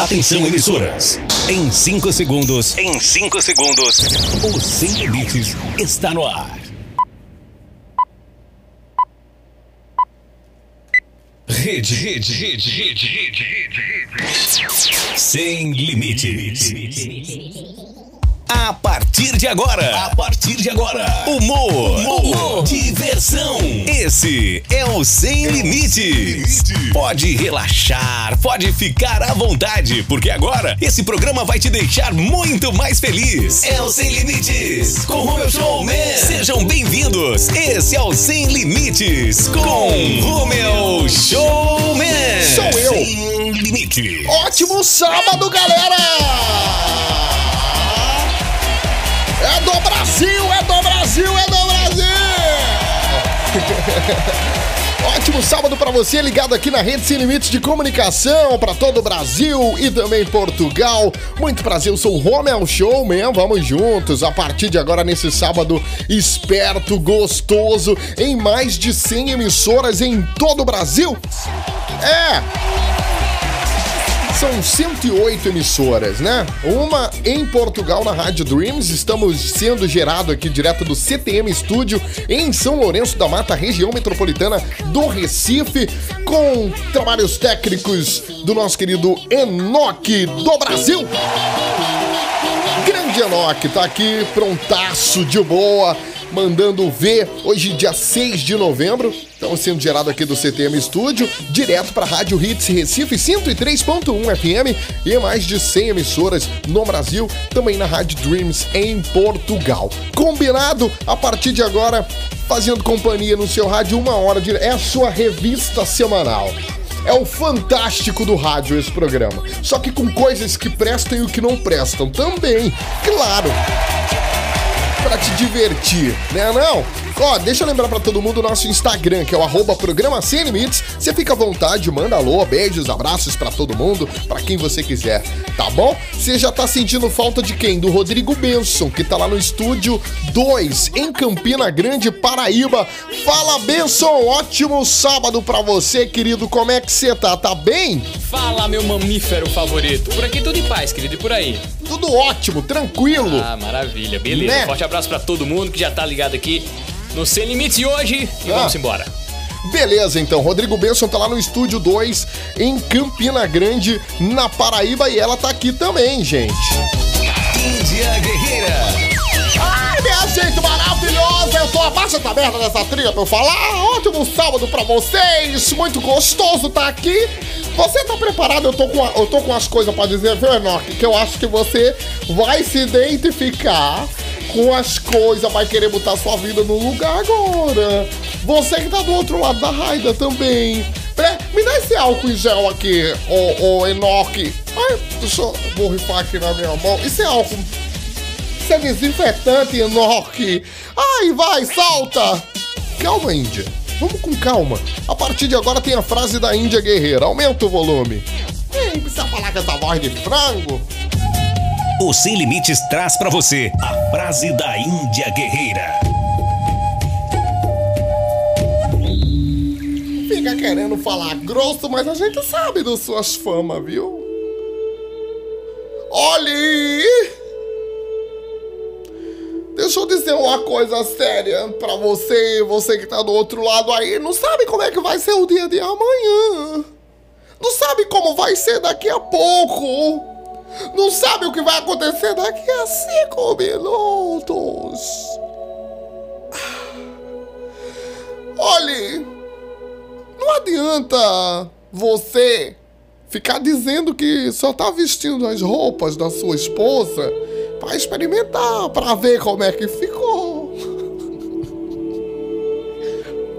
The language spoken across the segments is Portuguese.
Atenção, emissoras. Em 5 segundos. Em 5 segundos. O Sem Limites está no ar. Rede, rede, rede, rede, rede, rede. Sem limites. A partir de agora, a partir de agora, humor, humor, diversão. Esse é o Sem Limites. Pode relaxar, pode ficar à vontade, porque agora esse programa vai te deixar muito mais feliz. É o Sem Limites, com Romeu Showman. Sejam bem-vindos. Esse é o Sem Limites, com Romeu Showman. Sou eu. Sem Limites. Ótimo sábado, galera! É do Brasil, é do Brasil, é do Brasil! Ótimo sábado para você ligado aqui na Rede Sem Limites de Comunicação para todo o Brasil e também Portugal. Muito prazer, eu sou o Romel Showman. Vamos juntos a partir de agora nesse sábado esperto, gostoso, em mais de 100 emissoras em todo o Brasil. É! São 108 emissoras, né? Uma em Portugal na Rádio Dreams. Estamos sendo gerado aqui direto do CTM Estúdio em São Lourenço da Mata, região metropolitana do Recife, com trabalhos técnicos do nosso querido Enoque do Brasil. Grande Enoque, tá aqui prontaço de boa mandando ver hoje, dia 6 de novembro. Estamos sendo gerado aqui do CTM Estúdio, direto para a Rádio Hits Recife 103.1 FM e mais de 100 emissoras no Brasil, também na Rádio Dreams em Portugal. Combinado? A partir de agora, fazendo companhia no seu rádio uma hora de. É a sua revista semanal. É o fantástico do rádio esse programa. Só que com coisas que prestam e o que não prestam também. Claro para te divertir, né não? Ó, deixa eu lembrar para todo mundo o nosso Instagram, que é o arroba programa Sem Limites. Você fica à vontade, manda alô, beijos, abraços para todo mundo, para quem você quiser, tá bom? Você já tá sentindo falta de quem? Do Rodrigo Benson, que tá lá no estúdio 2, em Campina Grande, Paraíba. Fala, Benson! Ótimo sábado para você, querido. Como é que você tá? Tá bem? Fala, meu mamífero favorito. Por aqui tudo em paz, querido, e por aí? Tudo ótimo, tranquilo. Ah, maravilha. Beleza. Né? Forte abraço para todo mundo que já tá ligado aqui no Sem Limites hoje e Ah. vamos embora. Beleza, então. Rodrigo Benson tá lá no estúdio 2, em Campina Grande, na Paraíba, e ela tá aqui também, gente. Índia Guerreira. Ai, minha gente maravilhosa! Eu tô abaixo da merda dessa trilha pra eu falar. Ótimo sábado pra vocês! Muito gostoso tá aqui. Você tá preparado? Eu tô com, a- eu tô com as coisas pra dizer, viu, Enoch? Que eu acho que você vai se identificar com as coisas, vai querer botar sua vida no lugar agora. Você que tá do outro lado da raida também. Pera- Me dá esse álcool em gel aqui, ô, ô Enoch. Ai, deixa eu borrifar aqui na minha mão. Isso é álcool isso é desinfetante, Enoch. Ai, vai, salta. Calma, Índia. Vamos com calma. A partir de agora tem a frase da Índia Guerreira. Aumenta o volume. Ei, precisa falar com essa voz de frango? O Sem Limites traz pra você a frase da Índia Guerreira. Fica querendo falar grosso, mas a gente sabe das suas famas, viu? Olhe! Deixa eu dizer uma coisa séria pra você, você que tá do outro lado aí, não sabe como é que vai ser o dia de amanhã. Não sabe como vai ser daqui a pouco. Não sabe o que vai acontecer daqui a cinco minutos. Olhe, não adianta você ficar dizendo que só tá vestindo as roupas da sua esposa pra experimentar, pra ver como é que ficou.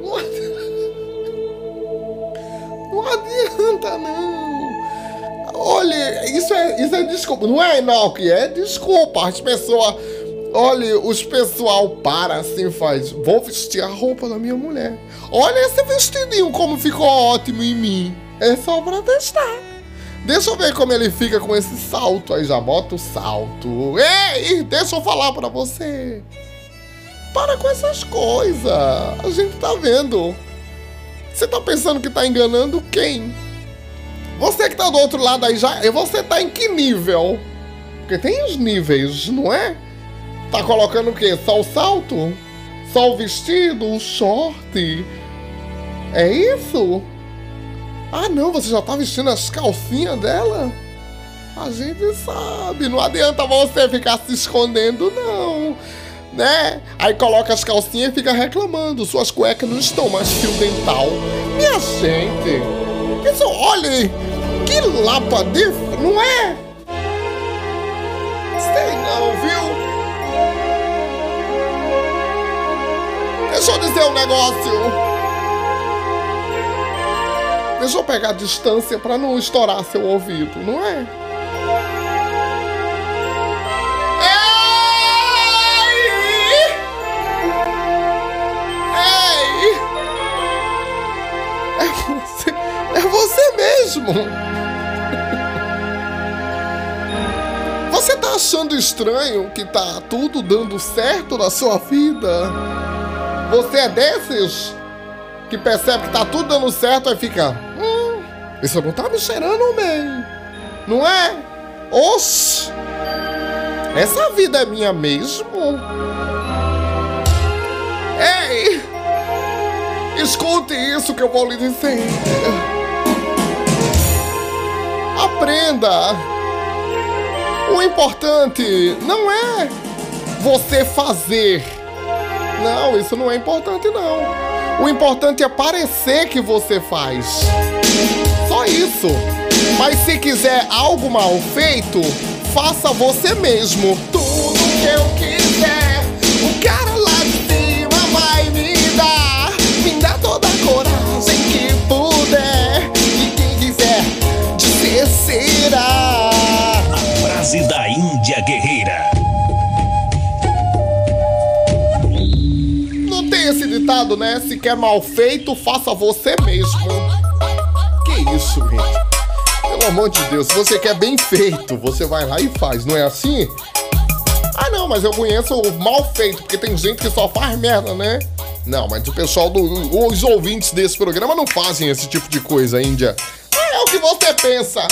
Não adi- Não adianta, não. Olha, isso é, isso é desculpa. Não é, Enoch? É desculpa. As pessoas. Olha, os pessoal para assim faz. Vou vestir a roupa da minha mulher. Olha esse vestidinho como ficou ótimo em mim. É só pra testar. Deixa eu ver como ele fica com esse salto. Aí já bota o salto. Ei, deixa eu falar pra você. Para com essas coisas. A gente tá vendo. Você tá pensando que tá enganando quem? Você que tá do outro lado aí já. Você tá em que nível? Porque tem os níveis, não é? Tá colocando o quê? Só o salto? Só o vestido? O short? É isso? Ah não, você já tá vestindo as calcinhas dela? A gente sabe, não adianta você ficar se escondendo, não. Né? Aí coloca as calcinhas e fica reclamando. Suas cuecas não estão mais fio dental. Minha gente, isso, olha, que lapa de. Não é? Sei não, viu? Deixa eu dizer um negócio. Deixa eu pegar a distância para não estourar seu ouvido, não é? É você mesmo! Você tá achando estranho que tá tudo dando certo na sua vida? Você é desses que percebe que tá tudo dando certo e fica. Hum, isso não tá me cheirando bem. Não é? Oxi! Essa vida é minha mesmo? Ei! Escute isso que eu vou lhe dizer. Aprenda. O importante não é você fazer. Não, isso não é importante não. O importante é parecer que você faz. Só isso. Mas se quiser algo mal feito, faça você mesmo. Tudo que eu quiser, ditado, né? Se quer mal feito, faça você mesmo. Que isso, gente? Pelo amor de Deus, se você quer bem feito, você vai lá e faz, não é assim? Ah, não, mas eu conheço o mal feito, porque tem gente que só faz merda, né? Não, mas o pessoal do. Os ouvintes desse programa não fazem esse tipo de coisa, Índia. Ah, é o que você pensa.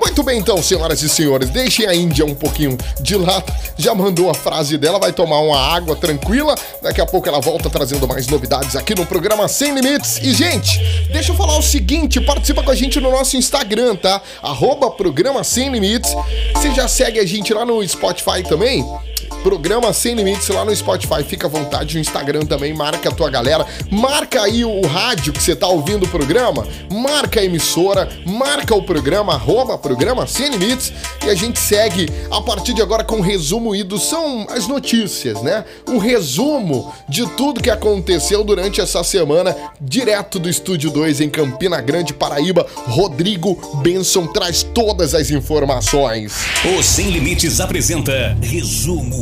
Muito bem, então, senhoras e senhores, deixem a Índia um pouquinho de lado. Já mandou a frase dela, vai tomar uma água tranquila. Daqui a pouco ela volta trazendo mais novidades aqui no programa Sem Limites. E, gente, deixa eu falar o seguinte: participa com a gente no nosso Instagram, tá? Arroba Programa Sem Limites. Você já segue a gente lá no Spotify também? Programa Sem Limites lá no Spotify. Fica à vontade no Instagram também. Marca a tua galera. Marca aí o rádio que você tá ouvindo o programa. Marca a emissora. Marca o programa. Arroba Programa Sem Limites. E a gente segue a partir de agora com o resumo ido. São as notícias, né? Um resumo de tudo que aconteceu durante essa semana. Direto do Estúdio 2 em Campina Grande, Paraíba. Rodrigo Benson traz todas as informações. O Sem Limites apresenta Resumo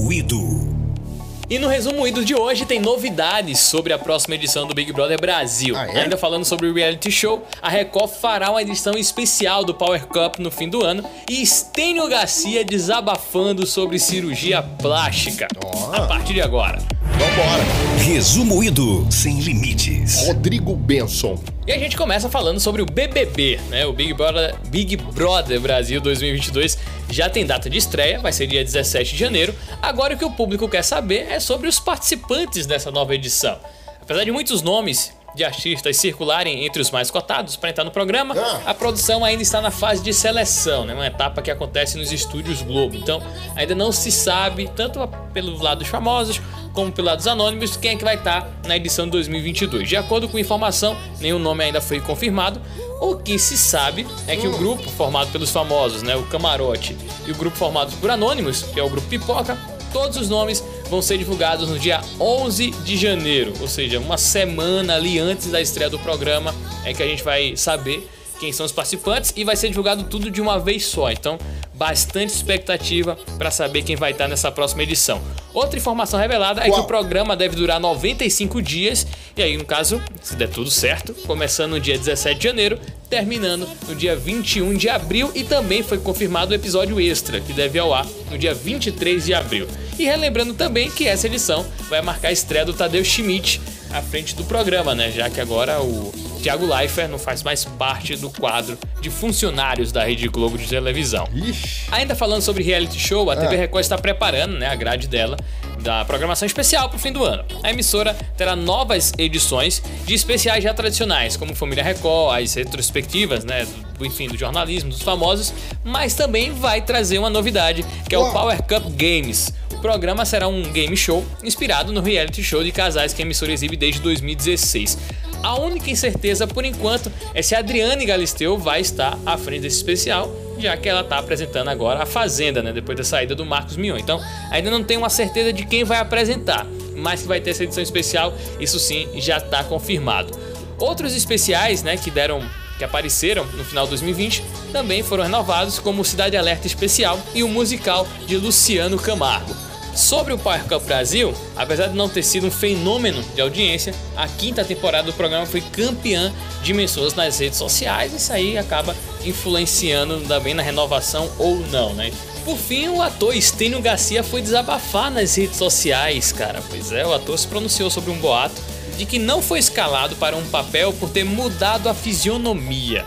E no resumo ido de hoje tem novidades sobre a próxima edição do Big Brother Brasil. Ah, é? Ainda falando sobre o reality show, a Record fará uma edição especial do Power Cup no fim do ano e Stênio Garcia desabafando sobre cirurgia plástica. Ó. A partir de agora. Vambora. Resumo Ido Sem Limites. Rodrigo Benson. E a gente começa falando sobre o BBB, né? O Big Brother, Big Brother Brasil 2022 já tem data de estreia, vai ser dia 17 de janeiro. Agora o que o público quer saber é sobre os participantes dessa nova edição. Apesar de muitos nomes de artistas circularem entre os mais cotados para entrar no programa, Ah. a produção ainda está na fase de seleção, né? Uma etapa que acontece nos estúdios Globo. Então, ainda não se sabe, tanto pelo lado dos famosos como pelo lado dos anônimos, quem é que vai estar na edição de 2022. De acordo com informação, nenhum nome ainda foi confirmado. O que se sabe é que o grupo formado pelos famosos, né, o Camarote, e o grupo formado por anônimos, que é o grupo Pipoca, todos os nomes vão ser divulgados no dia 11 de janeiro, ou seja, uma semana ali antes da estreia do programa é que a gente vai saber quem são os participantes e vai ser divulgado tudo de uma vez só. Então, bastante expectativa para saber quem vai estar nessa próxima edição. Outra informação revelada é que o programa deve durar 95 dias e aí, no caso, se der tudo certo, começando no dia 17 de janeiro, terminando no dia 21 de abril e também foi confirmado o episódio extra que deve ao ar no dia 23 de abril. E relembrando também que essa edição vai marcar a estreia do Tadeu Schmidt à frente do programa, né? Já que agora o Tiago Leifert não faz mais parte do quadro de funcionários da Rede Globo de televisão. Ixi. Ainda falando sobre reality show, a TV Ah. Record está preparando né, a grade dela da programação especial para o fim do ano. A emissora terá novas edições de especiais já tradicionais, como Família Record, as retrospectivas, né, do, enfim, do jornalismo, dos famosos, mas também vai trazer uma novidade, que é o. Power Cup Games. Programa será um game show inspirado no reality show de casais que a emissora exibe desde 2016. A única incerteza por enquanto é se a Adriane Galisteu vai estar à frente desse especial, já que ela está apresentando agora a Fazenda, né, depois da saída do Marcos Mion. Então, ainda não tem uma certeza de quem vai apresentar, mas que vai ter essa edição especial, isso sim já está confirmado. Outros especiais, né, que deram que apareceram no final de 2020 também foram renovados, como Cidade Alerta Especial e o musical de Luciano Camargo. Sobre o Power Cup Brasil, apesar de não ter sido um fenômeno de audiência, a quinta temporada do programa foi campeã de menções nas redes sociais. Isso aí acaba influenciando também na renovação ou não, né? Por fim, o ator Estênio Garcia foi desabafar nas redes sociais, cara. Pois é, o ator se pronunciou sobre um boato de que não foi escalado para um papel por ter mudado a fisionomia.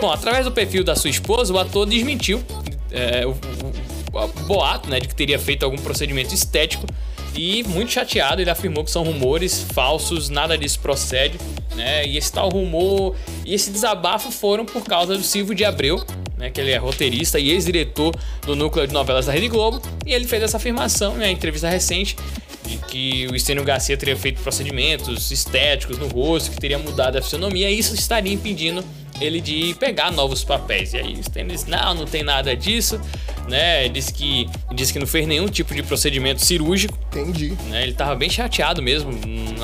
Bom, através do perfil da sua esposa, o ator desmentiu é, o- o boato né, de que teria feito algum procedimento estético e, muito chateado, ele afirmou que são rumores falsos, nada disso procede. Né, e esse tal rumor e esse desabafo foram por causa do Silvio de Abreu, né, que ele é roteirista e ex-diretor do núcleo de novelas da Rede Globo, e ele fez essa afirmação em uma entrevista recente de que o Estênio Garcia teria feito procedimentos estéticos no rosto, que teria mudado a fisionomia, e isso estaria impedindo ele de pegar novos papéis. E aí o Stênio disse, não, não tem nada disso, né? Disse que, disse que não fez nenhum tipo de procedimento cirúrgico, Entendi. né? Ele tava bem chateado mesmo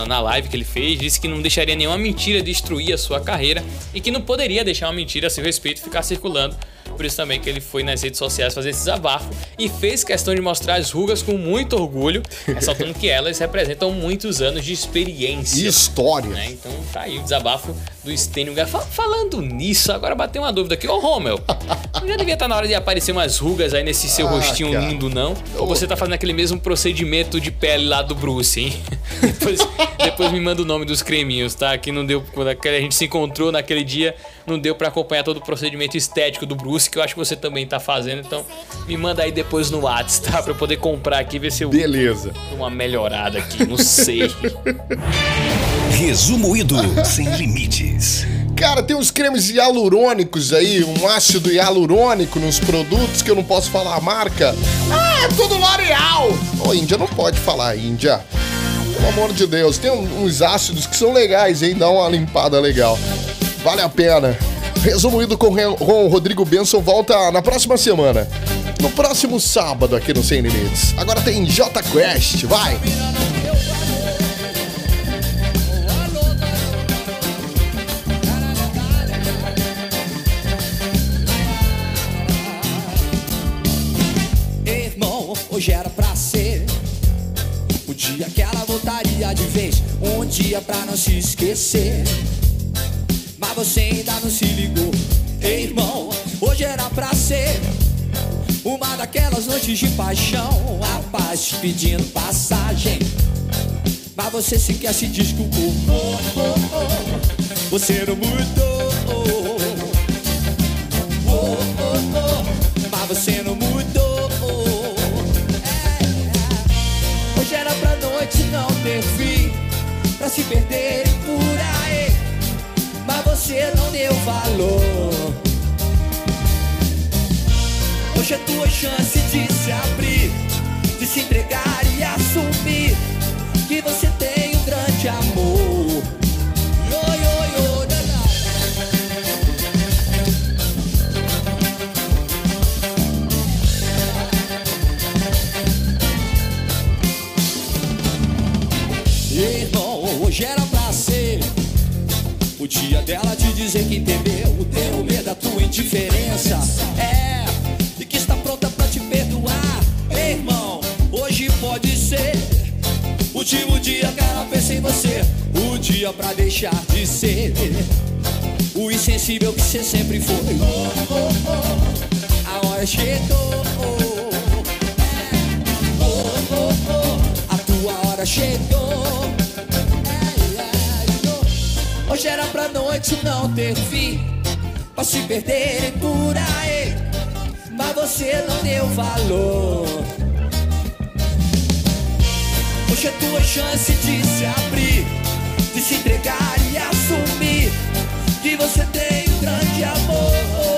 na- live que ele fez, disse que não deixaria nenhuma mentira destruir a sua carreira e que não poderia deixar uma mentira a seu respeito ficar circulando. Por isso também que ele foi nas redes sociais fazer esse desabafo e fez questão de mostrar as rugas com muito orgulho, ressaltando que elas representam muitos anos de experiência. E história. né? Então tá aí o desabafo do Stênio Falando nisso, agora bateu uma dúvida aqui. Ô, Romel, já devia estar na hora de aparecer umas rugas aí nesse seu Ah, rostinho cara. lindo, não? Ou você tá fazendo aquele mesmo procedimento de pele lá do Bruce, hein? depois, depois me manda o nome dos creminhos, tá? Que não deu. Quando a gente se encontrou naquele dia, não deu pra acompanhar todo o procedimento estético do Bruce, que eu acho que você também tá fazendo. Então, me manda aí depois no WhatsApp, tá? Pra eu poder comprar aqui, ver se eu Beleza. uma melhorada aqui. Não sei. Resumo Ido sem limites. Cara, tem uns cremes hialurônicos aí, um ácido hialurônico nos produtos que eu não posso falar a marca. Ah, é tudo L'Oreal! Ô, Índia, não pode falar, Índia. Pelo amor de Deus, tem uns ácidos que são legais, hein? Dá uma limpada legal. Vale a pena. Resumido com Re- com o Rodrigo Benson volta na próxima semana. No próximo sábado aqui no Sem Limites. Agora tem J Quest, vai! Dia pra não se esquecer. Mas você ainda não se ligou. Ei, irmão, hoje era pra ser uma daquelas noites de paixão. A paz te pedindo passagem. Mas você sequer se desculpou. Oh, oh, oh. Você não mudou. Mas você não se perderem por aí. Mas você não deu valor. Hoje é tua chance de se abrir, de se entregar e assumir que você dia dela te dizer que entendeu o teu medo da tua indiferença. É, e que está pronta pra te perdoar. Ei, irmão, hoje pode ser o último dia que ela pensa em você. O dia pra deixar de ser o insensível que você sempre foi. Oh, oh, oh, a hora chegou. Oh, oh, oh, a tua hora chegou. Hoje era pra noite não ter fim. Pra se perder por aí Mas você não deu valor. Hoje é tua chance de se abrir De se entregar e assumir Que você tem um grande amor.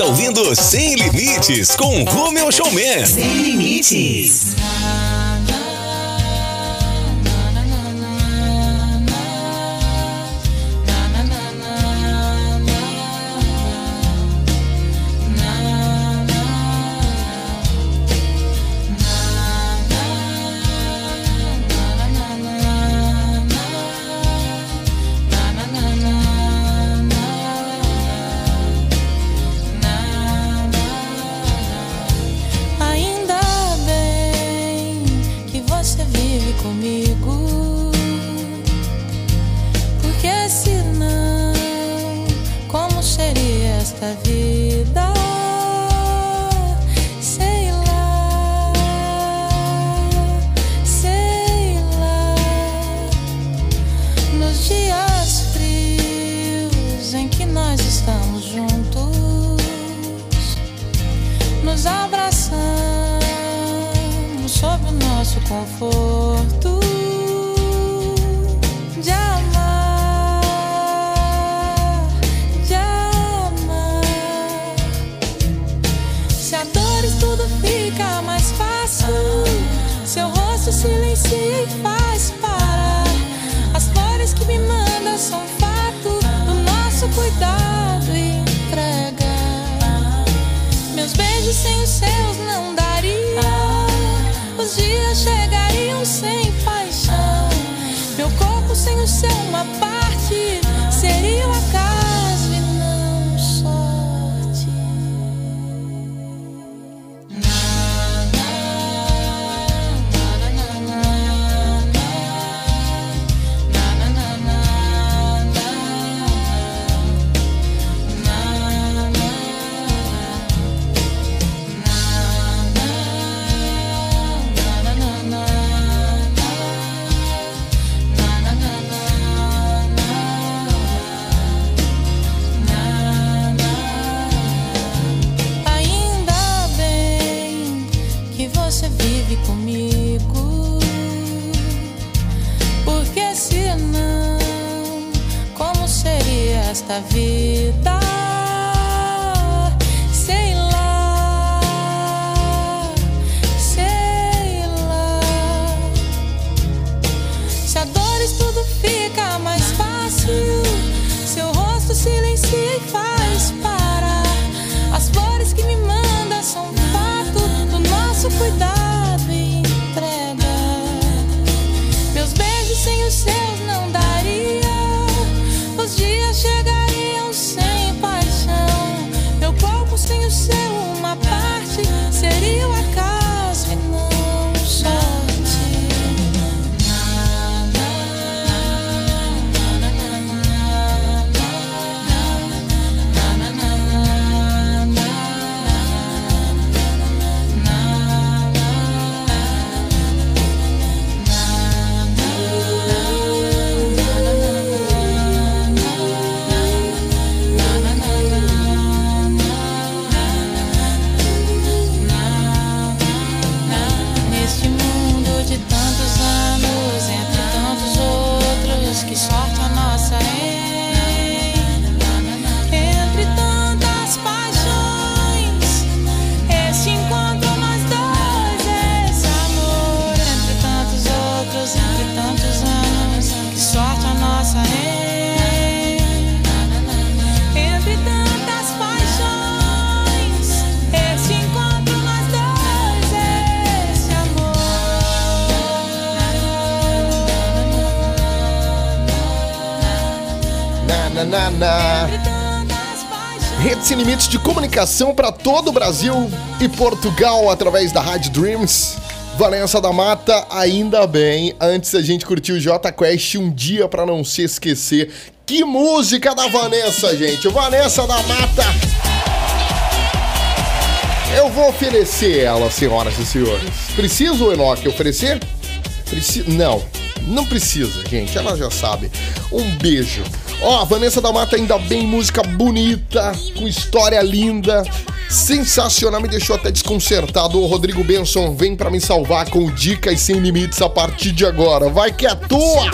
está ouvindo Sem Limites com Romeu Showman. Sem Limites. certa vez. Na, na, na. paixões. Redes sem limites de comunicação para todo o Brasil e Portugal através da Rádio Dreams. Valença da Mata, ainda bem. Antes a gente curtiu o J Quest um dia para não se esquecer. Que música da Vanessa, gente! Vanessa da Mata. Eu vou oferecer ela, senhoras e senhores. Precisa o Enoque oferecer? Preci... Não, não precisa, gente. Ela já sabe. Um beijo. Ó, a Vanessa da Mata ainda bem, música bonita, com história linda. Sensacional, me deixou até desconcertado. O Rodrigo Benson vem pra me salvar com dicas sem limites a partir de agora. Vai que é tua!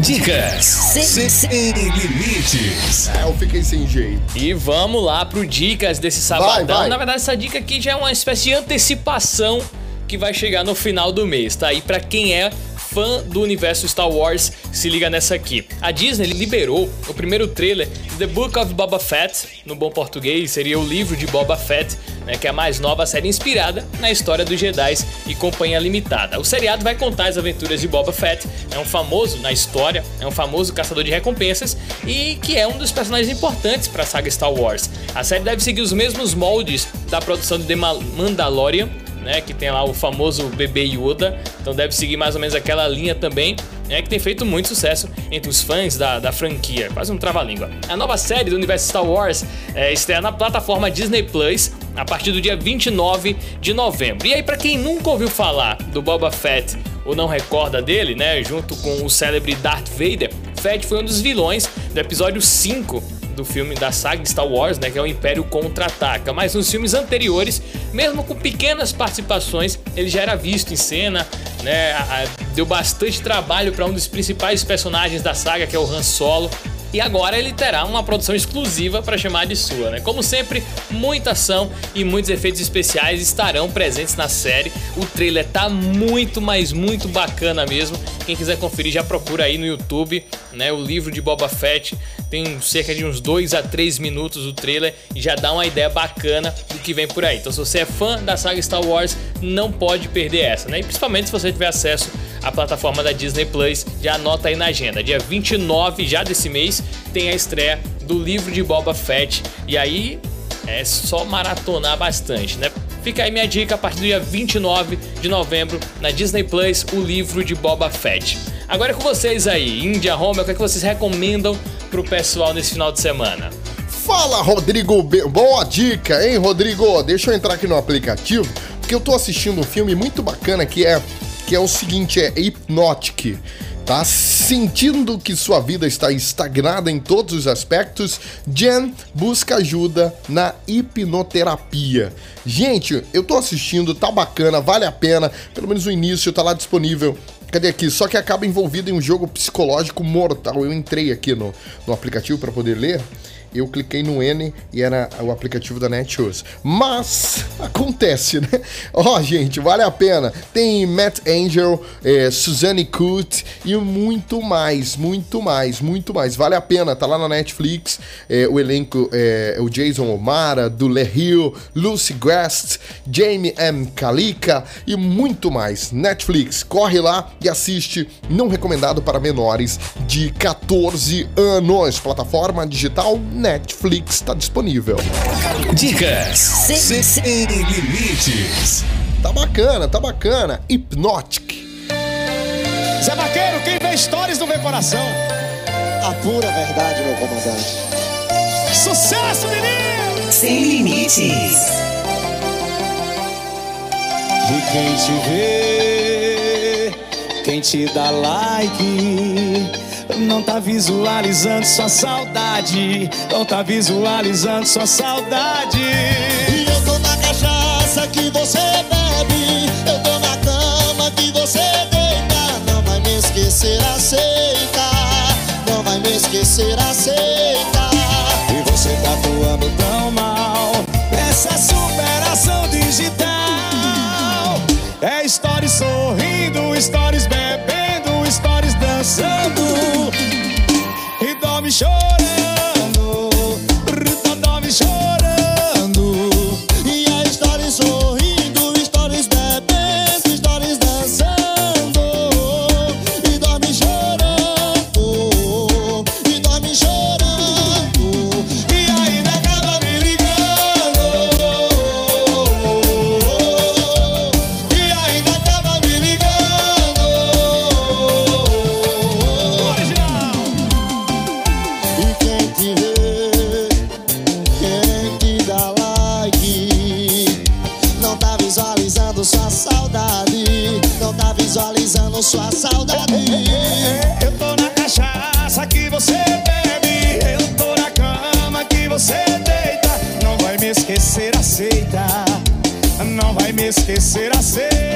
Dicas sem, sem limites. É, eu fiquei sem jeito. E vamos lá pro dicas desse sabadão. Vai, vai. Na verdade, essa dica aqui já é uma espécie de antecipação que vai chegar no final do mês, tá? E pra quem é fã do universo Star Wars, se liga nessa aqui. A Disney liberou o primeiro trailer de The Book of Boba Fett, no bom português seria o livro de Boba Fett, né, que é a mais nova série inspirada na história dos Jedi e Companhia Limitada. O seriado vai contar as aventuras de Boba Fett, é um famoso na história, é um famoso caçador de recompensas e que é um dos personagens importantes para a saga Star Wars. A série deve seguir os mesmos moldes da produção de The Ma- Mandalorian, né, que tem lá o famoso bebê Yoda, então deve seguir mais ou menos aquela linha também, né, que tem feito muito sucesso entre os fãs da, da franquia, quase um trava-língua. A nova série do universo Star Wars é, estreia na plataforma Disney Plus a partir do dia 29 de novembro. E aí, pra quem nunca ouviu falar do Boba Fett ou não recorda dele, né, junto com o célebre Darth Vader, Fett foi um dos vilões do episódio 5 do filme da saga Star Wars, né, que é o Império Contra-Ataca. Mas nos filmes anteriores, mesmo com pequenas participações, ele já era visto em cena, né, deu bastante trabalho para um dos principais personagens da saga, que é o Han Solo. E agora ele terá uma produção exclusiva para chamar de sua, né? Como sempre, muita ação e muitos efeitos especiais estarão presentes na série. O trailer tá muito, mas muito bacana mesmo. Quem quiser conferir já procura aí no YouTube, né? O livro de Boba Fett tem cerca de uns 2 a 3 minutos o trailer e já dá uma ideia bacana do que vem por aí. Então, se você é fã da saga Star Wars, não pode perder essa, né? E principalmente se você tiver acesso à plataforma da Disney Plus, já anota aí na agenda. Dia 29 já desse mês tem a estreia do livro de Boba Fett e aí é só maratonar bastante, né? Fica aí minha dica a partir do dia 29 de novembro na Disney Plus, o livro de Boba Fett. Agora é com vocês aí, Índia Home, o que, é que vocês recomendam pro pessoal nesse final de semana? Fala, Rodrigo. Be- Boa dica, hein, Rodrigo? Deixa eu entrar aqui no aplicativo, porque eu tô assistindo um filme muito bacana que é que é o seguinte, é Hypnotic. Tá sentindo que sua vida está estagnada em todos os aspectos? Jen busca ajuda na hipnoterapia. Gente, eu tô assistindo, tá bacana, vale a pena. Pelo menos o início tá lá disponível Cadê aqui? Só que acaba envolvido em um jogo psicológico mortal. Eu entrei aqui no, no aplicativo para poder ler. Eu cliquei no N e era o aplicativo da Netshoes. Mas acontece, né? Ó, gente, vale a pena. Tem Matt Angel, eh, Suzanne Kut e muito mais, muito mais, muito mais. Vale a pena, tá lá na Netflix. Eh, o elenco é o Jason O'Mara, Dule Hill, Lucy Guest, Jamie M. Kalika e muito mais. Netflix, corre lá e assiste. Não recomendado para menores de 14 anos. Plataforma digital Netflix está disponível. Dicas sem, sem limites. Tá bacana, tá bacana. Hypnotic. Zé Vaqueiro, quem vê stories não vê coração. A pura verdade, meu comandante. Sucesso, menino! Sem limites. E quem te vê, quem te dá like, não tá visualizando sua saudade, não tá visualizando sua saudade. E eu tô na cachaça que você bebe. Eu tô na cama que você deita. Não vai me esquecer, aceita. Não vai me esquecer, aceita. E você tá atuando tão mal Essa superação digital É stories sorrindo, stories vai me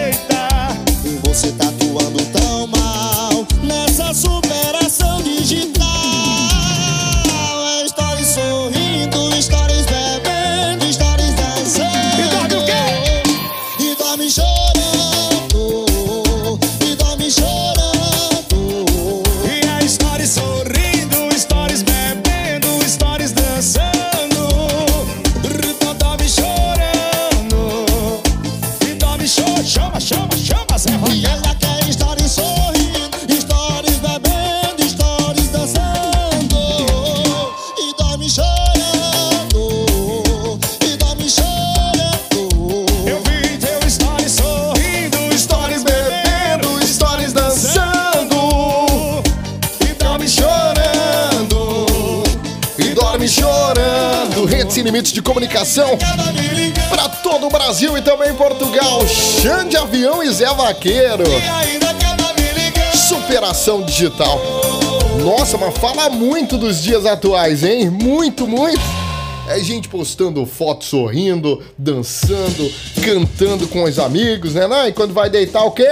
Zé Vaqueiro. Superação digital. Nossa, mas fala muito dos dias atuais, hein? Muito, muito. É gente postando foto sorrindo, dançando, cantando com os amigos, né? E quando vai deitar o quê?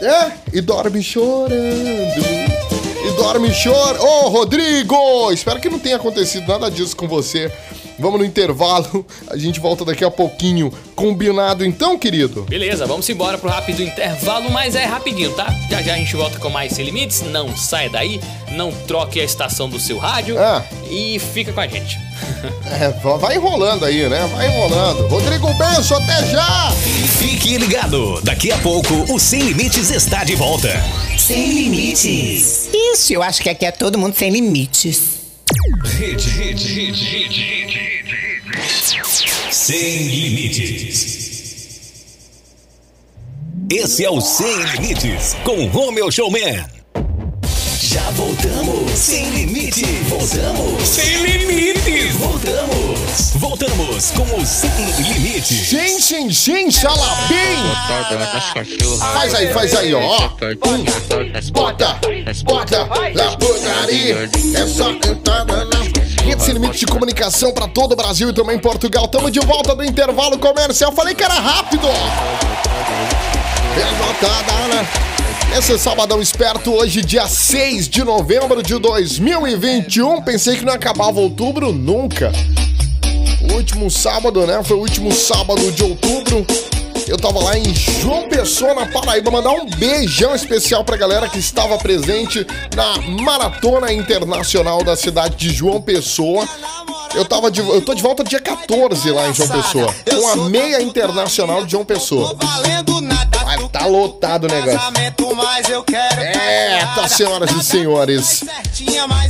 É? E dorme chorando. E dorme chorando. Ô, Rodrigo! Espero que não tenha acontecido nada disso com você. Vamos no intervalo. A gente volta daqui a pouquinho. Combinado então, querido? Beleza, vamos embora pro rápido intervalo, mas é rapidinho, tá? Já já a gente volta com mais Sem Limites. Não saia daí, não troque a estação do seu rádio Ah. e fica com a gente. É, vai enrolando aí, né? Vai enrolando. Rodrigo Benço, até já! Fique ligado, daqui a pouco o Sem Limites está de volta. Sem limites. Isso, eu acho que aqui é todo mundo sem limites. Rede, rede, rede, rede, rede, rede. Sem Limites. Esse é o Sem Limites com Romeu Showman. Já voltamos. Sem limite. Voltamos. Sem limite. Voltamos. Voltamos com o Sem Limites. Xin, xin, xin, xalabim! Faz aí, faz aí, ó. Bota, bota na putaria. É só cantada na. Rede sem limite de comunicação pra todo o Brasil e também Portugal. Tamo de volta do intervalo comercial. Falei que era rápido. É botada, né? Esse sabadão esperto, hoje, dia 6 de novembro de 2021. Pensei que não acabava outubro nunca. O último sábado, né? Foi o último sábado de outubro. Eu tava lá em João Pessoa, na Paraíba. Mandar um beijão especial pra galera que estava presente na Maratona Internacional da cidade de João Pessoa. Eu, tava de, eu tô de volta dia 14 lá em João Pessoa. Com a meia internacional de João Pessoa. Valendo nada. Tá lotado o negócio. Casamento, mas eu quero. É, tá, senhoras e senhores.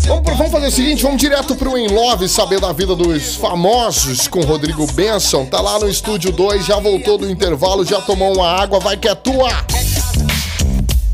Vamos, pro- vamos fazer o seguinte, vamos direto pro In Love, saber da vida dos famosos com Rodrigo Benson. Tá lá no estúdio 2, já voltou do intervalo, já tomou uma água, vai que é tua.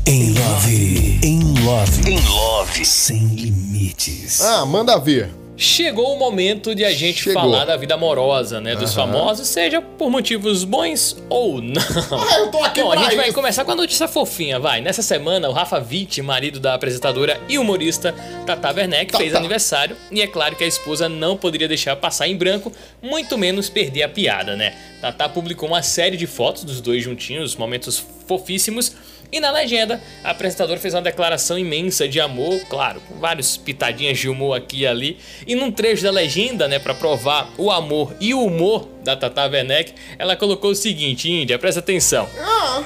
Em Love. Em Love. Em Love. Sem Limites. Ah, manda ver. Chegou o momento de a gente Chegou. falar da vida amorosa, né, dos famosos, seja por motivos bons ou não. Ah, eu tô aqui Bom, a gente vai isso. começar com a notícia fofinha, vai. Nessa semana, o Rafa Witt, marido da apresentadora e humorista Tata Werneck, fez Tata. aniversário e é claro que a esposa não poderia deixar passar em branco, muito menos perder a piada, né? Tata publicou uma série de fotos dos dois juntinhos, momentos fofíssimos. E na legenda, a apresentadora fez uma declaração imensa de amor, claro, com vários pitadinhas de humor aqui e ali. E num trecho da legenda, né, para provar o amor e o humor da Tata Werneck, ela colocou o seguinte, Índia, presta atenção.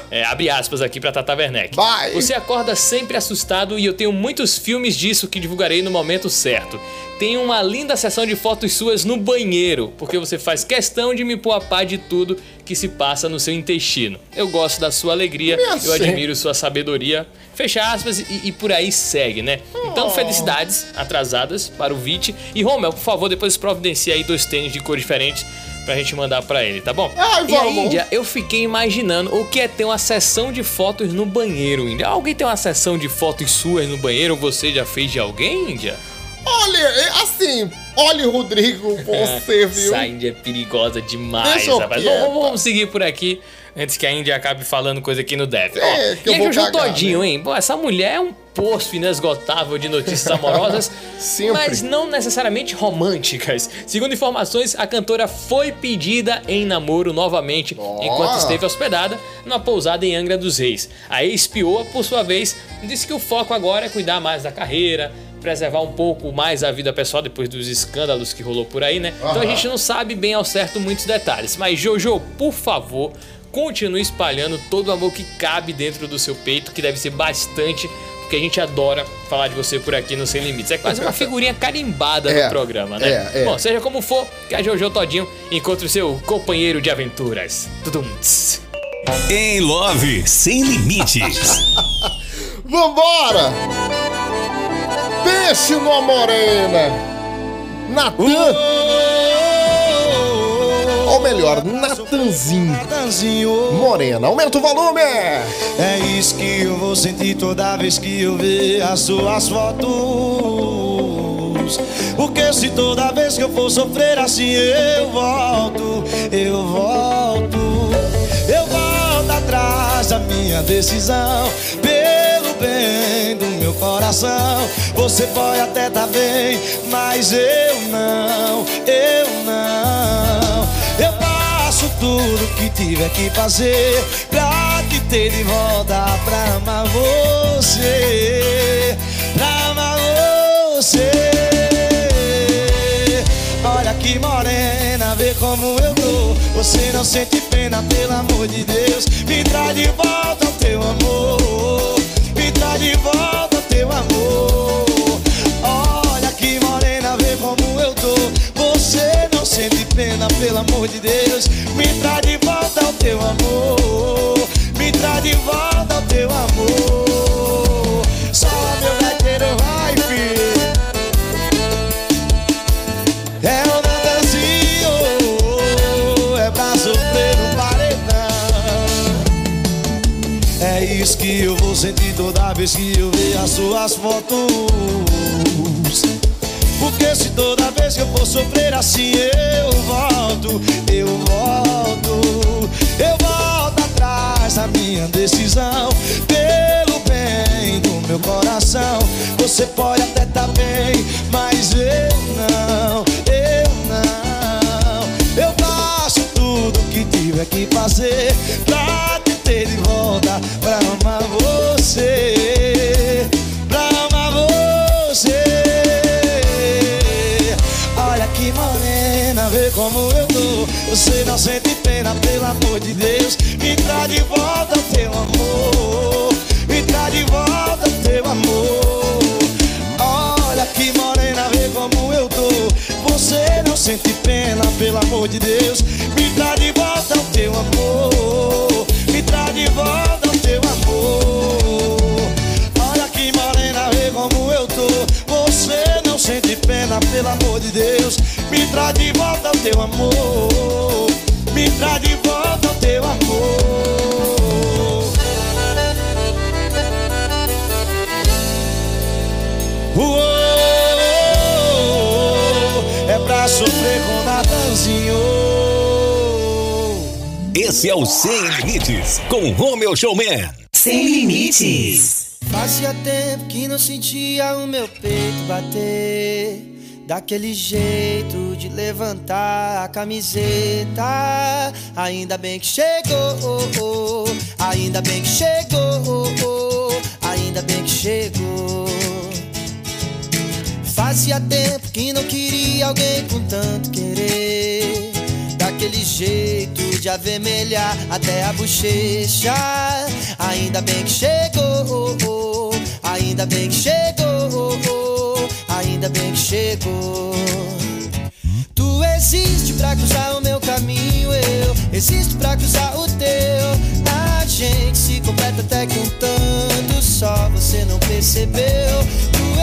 É, abre aspas aqui pra Tata Werneck. Vai. Você acorda sempre assustado e eu tenho muitos filmes disso que divulgarei no momento certo. Tenho uma linda sessão de fotos suas no banheiro, porque você faz questão de me pôr a par de tudo que se passa no seu intestino. Eu gosto da sua alegria, Minha eu admiro sua sabedoria. Fecha aspas e, e por aí segue, né? Então, felicidades atrasadas para o Vit. E Romel, por favor, depois providencia aí dois tênis de cor diferentes pra gente mandar pra ele, tá bom? Ai, e a. Índia, eu fiquei imaginando o que é ter uma sessão de fotos no banheiro, Índia. Alguém tem uma sessão de fotos suas no banheiro você já fez de alguém, Índia? Olha, é assim, Olha, Rodrigo, você viu? Essa Índia é perigosa demais, rapaz. Vamos, vamos seguir por aqui antes que a Índia acabe falando coisa aqui no Deve. É, Ó, que eu e vou a Jojo cagar, Todinho, hein? Pô, essa mulher é um poço inesgotável de notícias amorosas, mas não necessariamente românticas. Segundo informações, a cantora foi pedida em namoro novamente enquanto esteve hospedada numa pousada em Angra dos Reis. A ex-pioa, por sua vez, disse que o foco agora é cuidar mais da carreira, preservar um pouco mais a vida pessoal depois dos escândalos que rolou por aí, né? Então a gente não sabe bem ao certo muitos detalhes. Mas Jojo, por favor, continue espalhando todo o amor que cabe dentro do seu peito, que deve ser bastante, porque a gente adora falar de você por aqui no Sem Limites. É quase uma figurinha carimbada É, no programa, né? é, é. Bom, seja como for, que a Jojo Todinho encontre o seu companheiro de aventuras. Tudum. Em Love, sem limites. Vambora! Peixe numa morena. Natan. Ou melhor, Natanzinho. Natanzinho. Morena. Aumenta o volume! É isso que eu vou sentir toda vez que eu ver as suas fotos. Porque se toda vez que eu for sofrer assim eu volto, eu volto, eu volto atrás da minha decisão. Bem do meu coração, você pode até tá bem, mas eu não, eu não. Eu faço tudo que tiver que fazer pra te ter de volta pra amar você, pra amar você. Olha que morena, vê como eu tô. Você não sente pena, pelo amor de Deus. Me traz de volta o teu amor. Me traz de volta teu amor. Olha que morena, vê como eu tô. Você não sente pena, pelo amor de Deus. Me traz de volta o teu amor. Me traz de volta o teu amor. Só meu gaiteiro vai, filho. Eu vou sentir toda vez que eu ver as suas fotos. Porque se toda vez que eu for sofrer assim eu volto, eu volto, eu volto atrás da minha decisão. Pelo bem do meu coração, você pode até tá bem, mas eu não, eu não. Eu faço tudo que tiver que fazer volta, pra amar você, pra amar você. Olha que morena, vê como eu tô. Você não sente pena, pelo amor de Deus. Me traz de volta teu amor. Me traz de volta teu amor. Olha que morena, vê como eu tô. Você não sente pena, pelo amor de Deus. Me traz de volta o teu amor. Me traz de volta o teu amor. Olha que morena, vê como eu tô. Você não sente pena, pelo amor de Deus. Me traz de volta o teu amor. Me traz de volta o teu amor. É pra sofrer com Natanzinho. Esse é o Sem Limites, com Romeu Showman. Sem limites. Fazia tempo que não sentia o meu peito bater. Daquele jeito de levantar a camiseta. Ainda bem que chegou, ainda bem que chegou, ainda bem que chegou. Fazia tempo que não queria alguém com tanto querer. Daquele jeito de avermelhar até a bochecha. Ainda bem que chegou, ainda bem que chegou, ainda bem que chegou. Tu existe pra cruzar o meu caminho, eu existo pra cruzar o teu. A gente se completa até que um tanto só você não percebeu.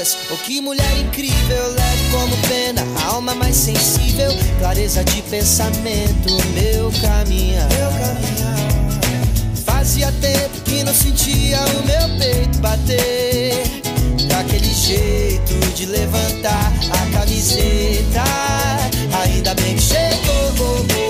paz. Oh, que mulher incrível, leve como pena, alma mais sensível, clareza de pensamento, meu caminhar. Meu caminhar. Fazia tempo que não sentia o meu peito bater. Daquele jeito de levantar a camiseta. Ainda bem que chegou,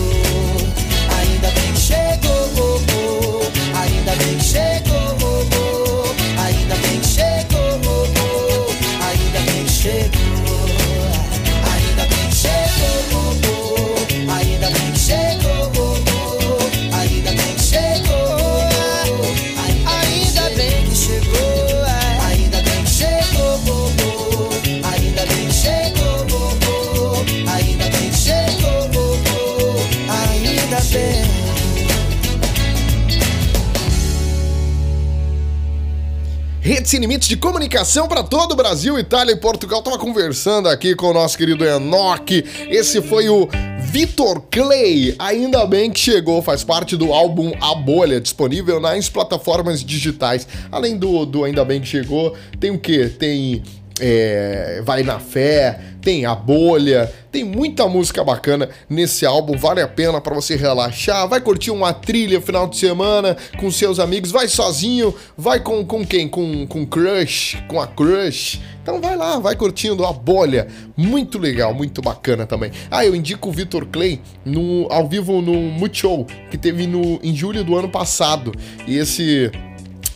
De comunicação para todo o Brasil, Itália e Portugal. Tava conversando aqui com o nosso querido Enoch. Esse foi o Vitor Clay. Ainda bem que chegou, faz parte do álbum A Bolha, disponível nas plataformas digitais. Além do, do Ainda bem que chegou, tem o quê? Tem é, Vai na Fé, tem A Bolha, tem muita música bacana nesse álbum, vale a pena para você relaxar, vai curtir uma trilha final de semana com seus amigos, vai sozinho, vai com, com quem? Com, com crush, com a crush. Então vai lá, vai curtindo A Bolha, muito legal, muito bacana também. Ah, eu indico o Vitor Clay no, ao vivo no Multishow, que teve no, em julho do ano passado, e esse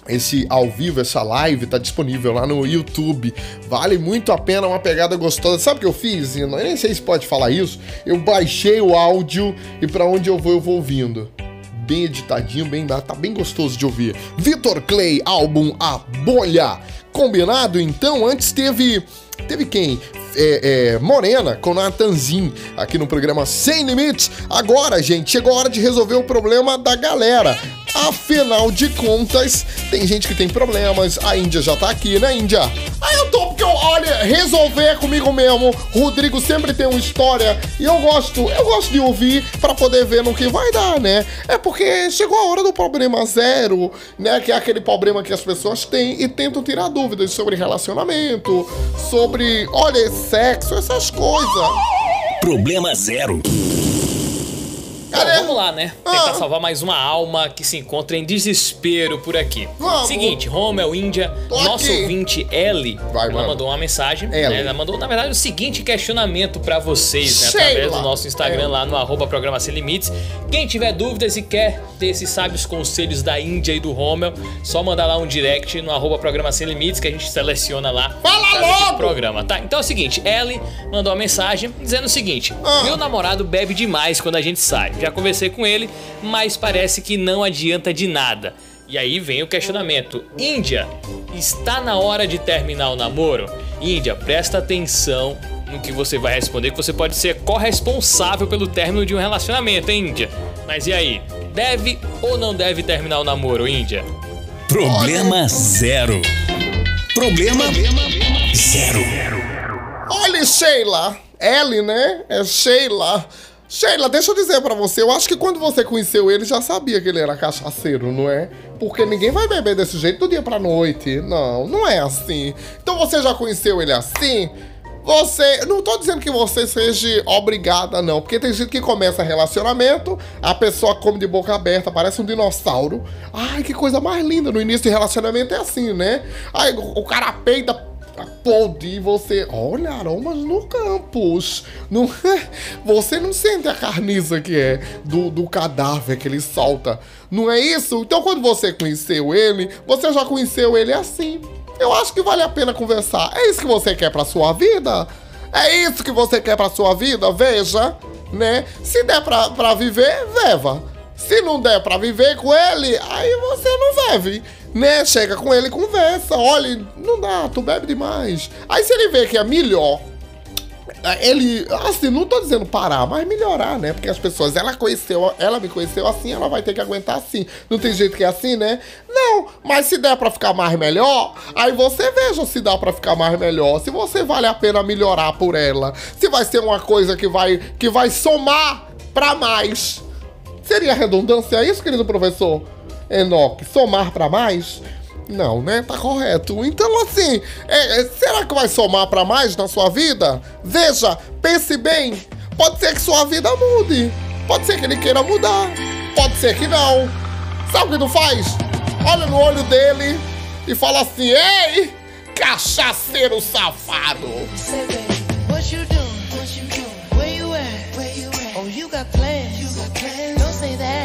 esse ao vivo, essa live tá disponível lá no YouTube. Vale muito a pena, uma pegada gostosa. Sabe o que eu fiz? Eu nem sei se pode falar isso. Eu baixei o áudio e para onde eu vou, eu vou ouvindo. Bem editadinho, bem tá bem gostoso de ouvir. Vitor Clay, álbum A Bolha. Combinado? Então, antes teve. Teve quem? É, é, Morena com Natanzin aqui no programa Sem Limites. Agora, gente, chegou a hora de resolver o problema da galera. Afinal de contas, tem gente que tem problemas. A Índia já tá aqui, né, Índia? Ah, eu tô, porque eu, olha, resolver é comigo mesmo. Rodrigo sempre tem uma história e eu gosto, eu gosto de ouvir pra poder ver no que vai dar, né? É porque chegou a hora do problema zero, né? Que é aquele problema que as pessoas têm e tentam tirar dúvidas sobre relacionamento, sobre, olha, sexo, essas coisas. Problema zero. Bom, vamos lá, né? Tentar salvar mais uma alma que se encontra em desespero por aqui. Vamos. Seguinte, Romel, Índia, Tô nosso aqui. ouvinte Ellie, Vai, ela mano. mandou uma mensagem. Né? Ela mandou, na verdade, o seguinte questionamento pra vocês, né? Através lá. do nosso Instagram É. lá no arroba programa Sem Limites. Quem tiver dúvidas e quer ter esses sábios conselhos da Índia e do Romel, só mandar lá um direct no arroba programa Sem Limites que a gente seleciona lá. Fala logo! programa, tá? Então é o seguinte, Ellie mandou uma mensagem dizendo o seguinte: Ah. Meu namorado bebe demais quando a gente sai. Já conversei com ele, mas parece que não adianta de nada. E aí vem o questionamento: Índia, está na hora de terminar o namoro? Índia, presta atenção no que você vai responder, que você pode ser corresponsável pelo término de um relacionamento, hein, Índia? Mas e aí? Deve ou não deve terminar o namoro, Índia? Problema zero. Problema zero. Olha, Sheila. Ellie, né? É Sheila. Sheila, deixa eu dizer pra você, eu acho que quando você conheceu ele, já sabia que ele era cachaceiro, não é? Porque ninguém vai beber desse jeito do dia pra noite. Não, não é assim. Então você já conheceu ele assim? Você. Não tô dizendo que você seja obrigada, não. Porque tem gente que começa relacionamento, a pessoa come de boca aberta, parece um dinossauro. Ai, que coisa mais linda. No início de relacionamento é assim, né? Aí o cara peida Pode e você. Olha, aromas no campus. Não, você não sente a carniça que é do, do cadáver que ele solta. Não é isso? Então, quando você conheceu ele, você já conheceu ele assim. Eu acho que vale a pena conversar. É isso que você quer pra sua vida? É isso que você quer pra sua vida? Veja, né? Se der pra, pra viver, leva. Se não der pra viver com ele, aí você não bebe. Né? Chega com ele, conversa. Olha, não dá, tu bebe demais. Aí se ele vê que é melhor ele, assim, não tô dizendo parar, mas melhorar, né? Porque as pessoas, ela conheceu, ela me conheceu assim, ela vai ter que aguentar assim. Não tem jeito que é assim, né? Não, mas se der pra ficar mais melhor, aí você veja se dá pra ficar mais melhor, se você vale a pena melhorar por ela, se vai ser uma coisa que vai, que vai somar pra mais. Seria redundância isso, querido professor Enoque? Somar pra mais? Não, né? Tá correto. Então, assim, é, é, será que vai somar pra mais na sua vida? Veja, pense bem. Pode ser que sua vida mude. Pode ser que ele queira mudar. Pode ser que não. Sabe o que tu faz? Olha no olho dele e fala assim: Ei, cachaceiro safado.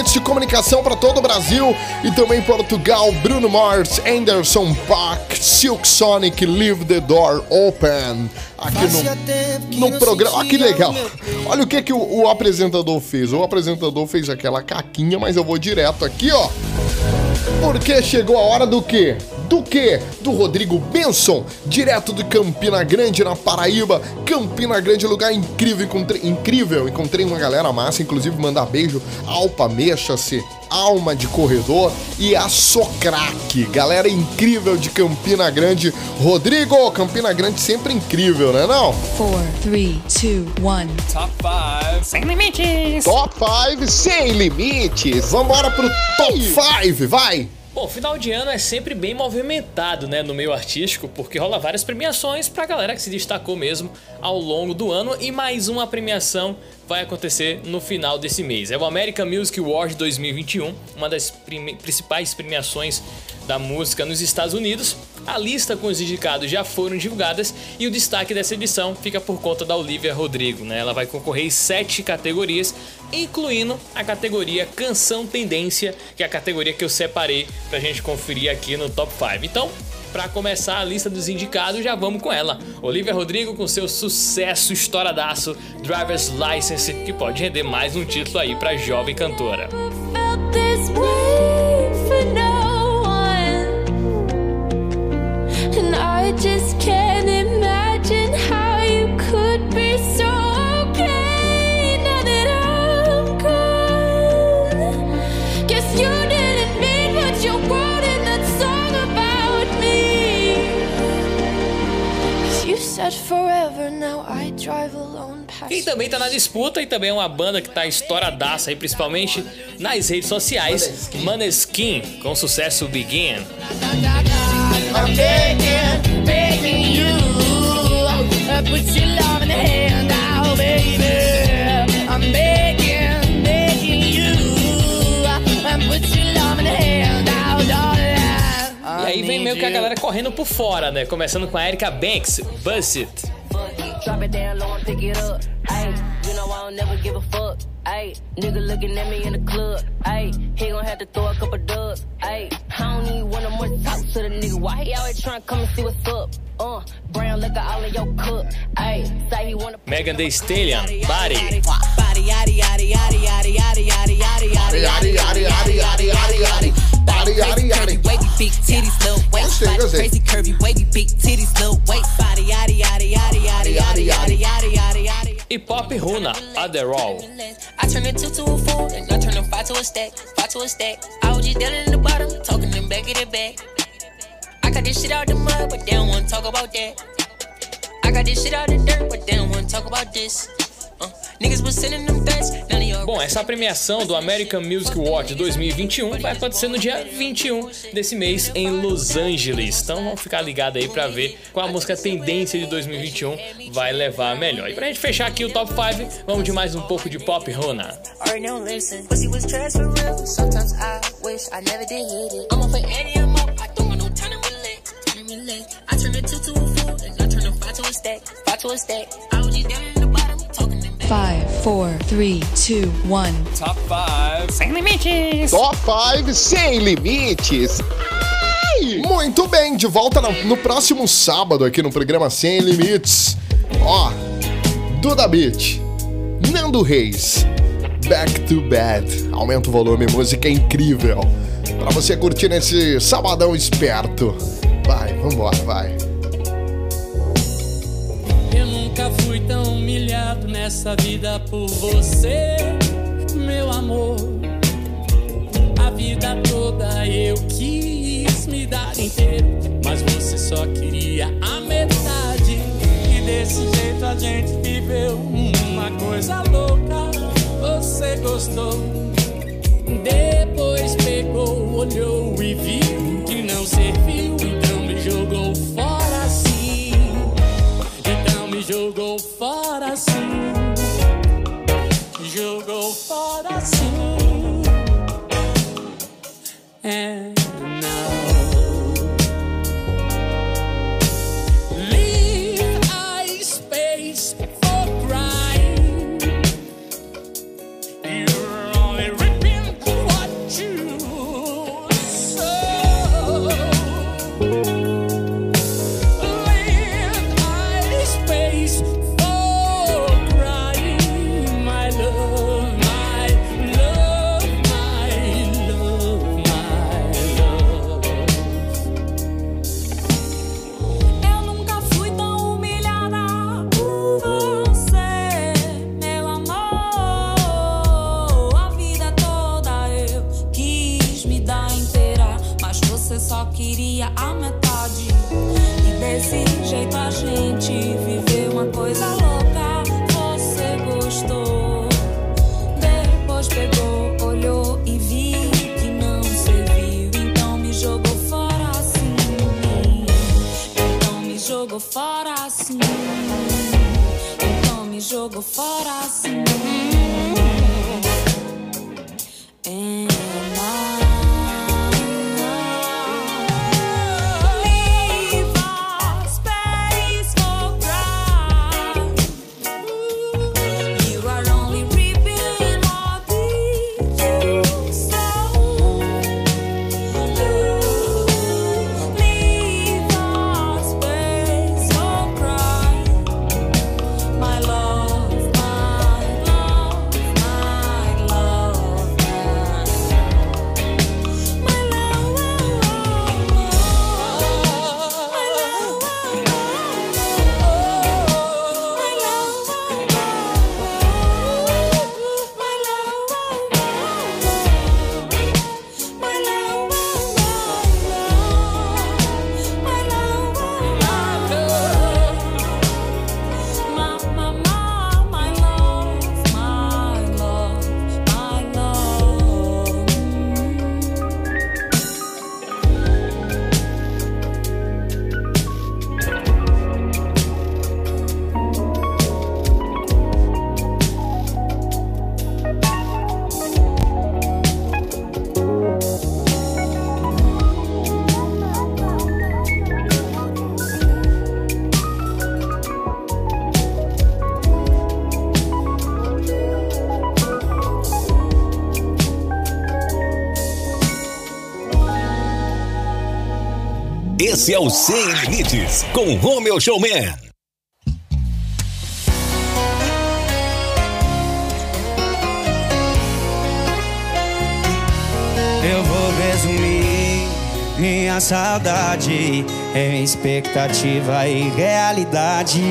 Limites de Comunicação para todo o Brasil e também Portugal. Bruno Mars, Anderson Paak, Silk Sonic, Leave the Door Open. Aqui no, no programa. Ah, que legal. Olha o que, que o, o apresentador fez. O apresentador fez aquela caquinha, mas eu vou direto aqui, ó. Porque chegou a hora do quê? Do que? Do Rodrigo Benson, direto de Campina Grande, na Paraíba. Campina Grande, lugar incrível, encontrei, incrível. Encontrei uma galera massa, inclusive mandar beijo. Alpa Mexa-se, Alma de Corredor e a Socraque. Galera incrível de Campina Grande. Rodrigo, Campina Grande sempre incrível, né não? 4, 3, 2, 1. Top 5. Sem limites. Top 5 sem limites. Vambora pro top 5, vai! Bom, final de ano é sempre bem movimentado, né, no meio artístico, porque rola várias premiações pra galera que se destacou mesmo ao longo do ano. E mais uma premiação vai acontecer no final desse mês. É o American Music Award 2021, uma das prime- principais premiações da música nos Estados Unidos. A lista com os indicados já foram divulgadas e o destaque dessa edição fica por conta da Olivia Rodrigo, né? Ela vai concorrer em sete categorias, incluindo a categoria Canção Tendência, que é a categoria que eu separei pra gente conferir aqui no Top 5. Então, Pra começar a lista dos indicados, já vamos com ela. Olivia Rodrigo com seu sucesso estouradaço Driver's License, que pode render mais um título aí pra jovem cantora. Just can't imagine how you could be so Quem também tá na disputa e também é uma banda que tá estouradaça aí, principalmente nas redes sociais, Maneskin, com sucesso Begin. I'm begging, begging you. uh, Put your love in the hand meio que a galera correndo por fora, né? Começando com a Erika Banks, Bust It. Drop it down low and pick it up. Ayy, you know I don't never give a fuck. Ayy, nigga looking at me in the club. Ayy, he gon' have to throw a couple dubs. Ayy, I don't need one of more talk to the nigga. Why he always tryna come and see what's up? Uh, brown liquor all in your cup. Ayy, say he wanna. Megan Thee Stallion, Body. Body, yaddy, yaddy, yaddy, yaddy, yaddy, yaddy, yaddy, yaddy, Yadi, yadi, yadi, yadi, yadi, yadi. Yadi, yadi, yadi. Wavy big titties, little waist. Gostei, Body gostei. crazy curvy, wavy big titties, little waist. Body, yaddy, yaddy, yaddy, yaddy, yaddy, yaddy, yaddy, yaddy, yaddy. E Pop Runa, Adderall. I turn a two to a four, and I turn a five to a stack, five to a stack. I was just down in the bottom, talking them back of the back. I got this shit out the mud, but they don't wanna talk about that. I got this shit out the dirt, but they don't wanna talk about this. Bom, essa premiação do American Music Award 2021 vai acontecer no dia 21 desse mês em Los Angeles. Então vamos ficar ligado aí pra ver qual a música tendência de 2021 vai levar a melhor. E pra gente fechar aqui o top 5, vamos de mais um pouco de pop Rona. I turn a two to a four, and I turn a five to a stack. Five to a stack. I was just down in the bottom, talking. 5, 4, 3, 2, 1. Top 5 Sem limites. Top 5 sem limites. Ai! Muito bem, de volta no, no próximo sábado aqui no programa Sem Limites. Ó, Duda Beat, Nando Reis, Back to Bed. Aumenta o volume, música é incrível. Pra você curtir nesse sabadão esperto. Vai, vambora, vai. Eu nunca fui tão humilhado nessa vida por você, meu amor. A vida toda eu quis me dar inteiro, mas você só queria a metade. E desse jeito a gente viveu uma coisa louca. Você gostou, depois pegou, olhou e viu Esse é o Sem Limites, com Romeu Showman. Eu vou resumir minha saudade em expectativa e realidade.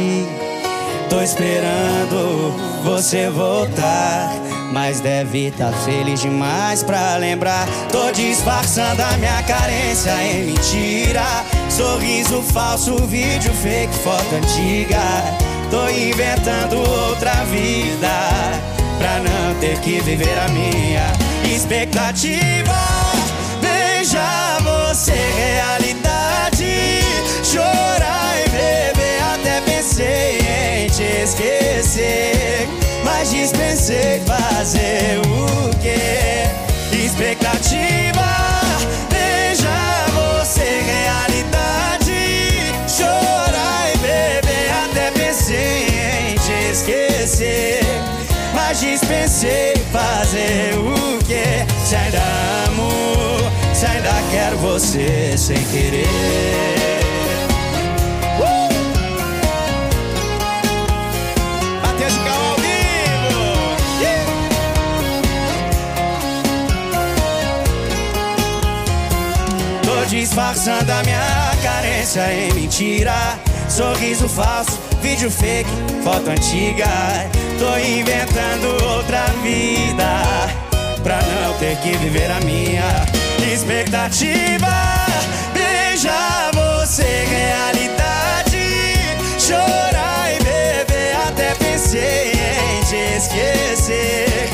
Tô esperando você voltar, mas deve tá feliz demais pra lembrar. Tô disfarçando a minha carência em mentira. Sorriso falso, vídeo fake, foto antiga. Tô inventando outra vida pra não ter que viver a minha expectativa. Beijar você, realidade. Chorar e beber, até pensei em te esquecer. Dispensei fazer o quê? Expectativa. Beijar você, realidade. Chorar e beber, até pensei em te esquecer. Mas dispensei fazer o quê? Se ainda amo, se ainda quero você sem querer. Disfarçando a minha carência em mentira. Sorriso falso, vídeo fake, foto antiga. Tô inventando outra vida pra não ter que viver a minha expectativa. Beijar você, realidade. Chorar e beber, até pensei em te esquecer.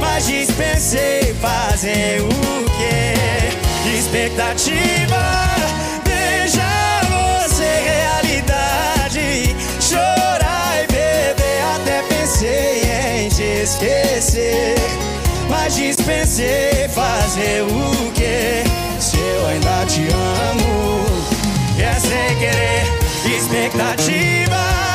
Mas dispensei fazer o quê? Expectativa. Beijar você, realidade. Chorar e beber, até pensei em te esquecer. Mas dispensei fazer o quê? Se eu ainda te amo, é sem querer. Expectativa,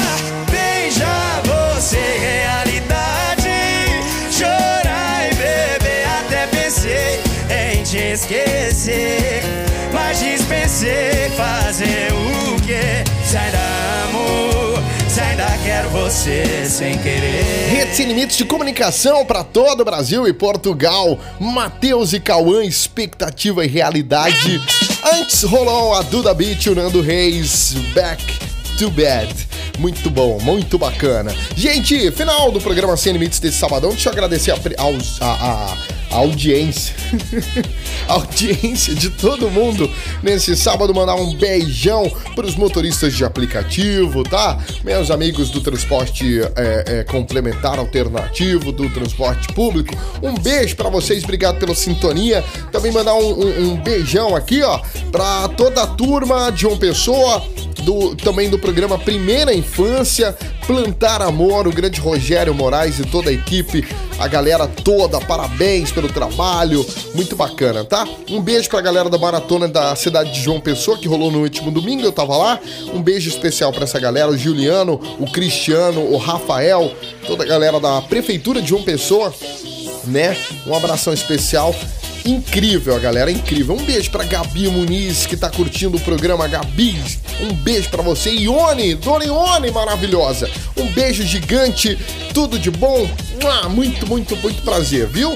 te esquecer. Mas dispensei fazer o quê? Se ainda amo, se ainda quero você sem querer. Rede Sem Limites de Comunicação para todo o Brasil e Portugal. Matheus e Cauã, expectativa e realidade. Antes rolou a Duda Beat e o Nando Reis, Back to Bed. Muito bom, muito bacana. Gente, final do programa Sem Limites desse sabadão. Deixa eu agradecer a, aos- a- a- audiência. audiência de todo mundo nesse sábado. Mandar um beijão para os motoristas de aplicativo, tá? Meus amigos do transporte é, é, complementar alternativo, do transporte público. Um beijo para vocês, obrigado pela sintonia. Também mandar um, um, um beijão aqui, ó, para toda a turma de João Pessoa do, também do programa Primeira Infância, Plantar Amor, o grande Rogério Moraes e toda a equipe, a galera toda, parabéns pelo trabalho, muito bacana, tá? Um beijo pra galera da maratona da cidade de João Pessoa, que rolou no último domingo, eu tava lá. Um beijo especial pra essa galera, o Juliano, o Cristiano, o Rafael, toda a galera da Prefeitura de João Pessoa, né? Um abração especial incrível, a galera, incrível. Um beijo pra Gabi Muniz, que tá curtindo o programa. Gabi, um beijo pra você. Ione, Dona Ione, maravilhosa. Um beijo gigante, tudo de bom. Muito, muito, muito prazer, viu?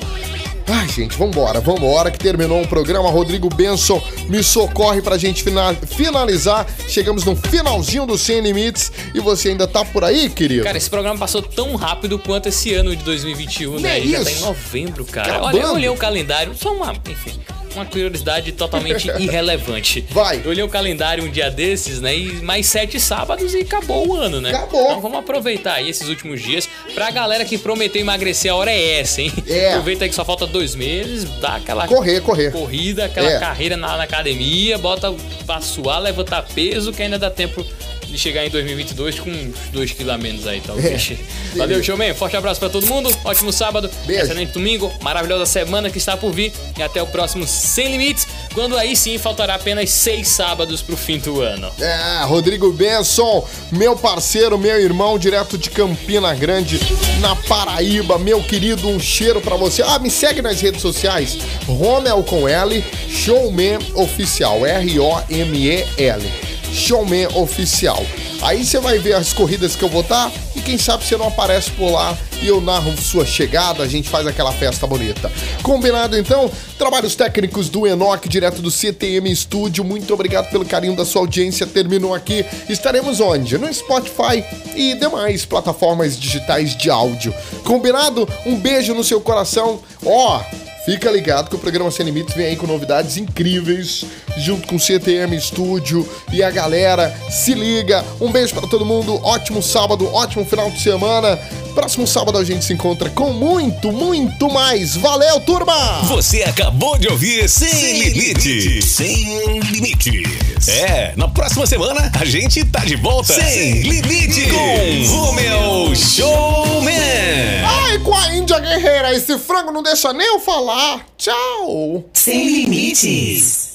Ai, gente, vambora, vambora, que terminou o programa. Rodrigo Benson me socorre pra gente finalizar. Chegamos no finalzinho do Sem Limites e você ainda tá por aí, querido? Cara, esse programa passou tão rápido quanto esse ano de 2021, né? É Já tá em novembro, cara. Acabando. Olha, eu olhei o calendário, só uma, enfim, uma curiosidade totalmente irrelevante. Vai. Eu olhei o calendário um dia desses, né? E mais sete sábados e acabou o ano, né? Acabou. Então vamos aproveitar aí esses últimos dias. Pra galera que prometeu emagrecer, a hora é essa, hein? É. Aproveita aí que só falta dois meses, dá aquela Correr, correr. corrida, aquela É. carreira na, na academia, bota pra suar, levantar peso, que ainda dá tempo de chegar em 2022 com uns 2 kg a menos aí, talvez. É. Valeu, showman. Forte abraço pra todo mundo. Ótimo sábado. Beijo. Excelente domingo. Maravilhosa semana que está por vir. E até o próximo Sem Limites, quando aí sim faltará apenas seis sábados pro fim do ano. É, Rodrigo Benson, meu parceiro, meu irmão, direto de Campina Grande, na Paraíba, meu querido, um cheiro pra você. Ah, me segue nas redes sociais, Romel com L, Showman Oficial, R-O-M-E-L, Showman Oficial. Aí você vai ver as corridas que eu vou estar e quem sabe você não aparece por lá e eu narro sua chegada, a gente faz aquela festa bonita. Combinado então? Trabalhos técnicos do Enoch, direto do CTM Estúdio. Muito obrigado pelo carinho da sua audiência. Terminou aqui. Estaremos onde? No Spotify e demais plataformas digitais de áudio. Combinado? Um beijo no seu coração. Ó, Fica ligado que o programa Sem Limites vem aí com novidades incríveis, junto com o CTM Estúdio e a galera. Se liga. Um beijo pra todo mundo. Ótimo sábado, ótimo final de semana. Próximo sábado a gente se encontra com muito, muito mais. Valeu, turma! Você acabou de ouvir Sem, Limites. Sem Limites. É, na próxima semana a gente tá de volta. Sem Limites. Com Romeu Showman. Ai, com a Índia Guerreira, esse frango não deixa nem eu falar. Tchau! Sem limites.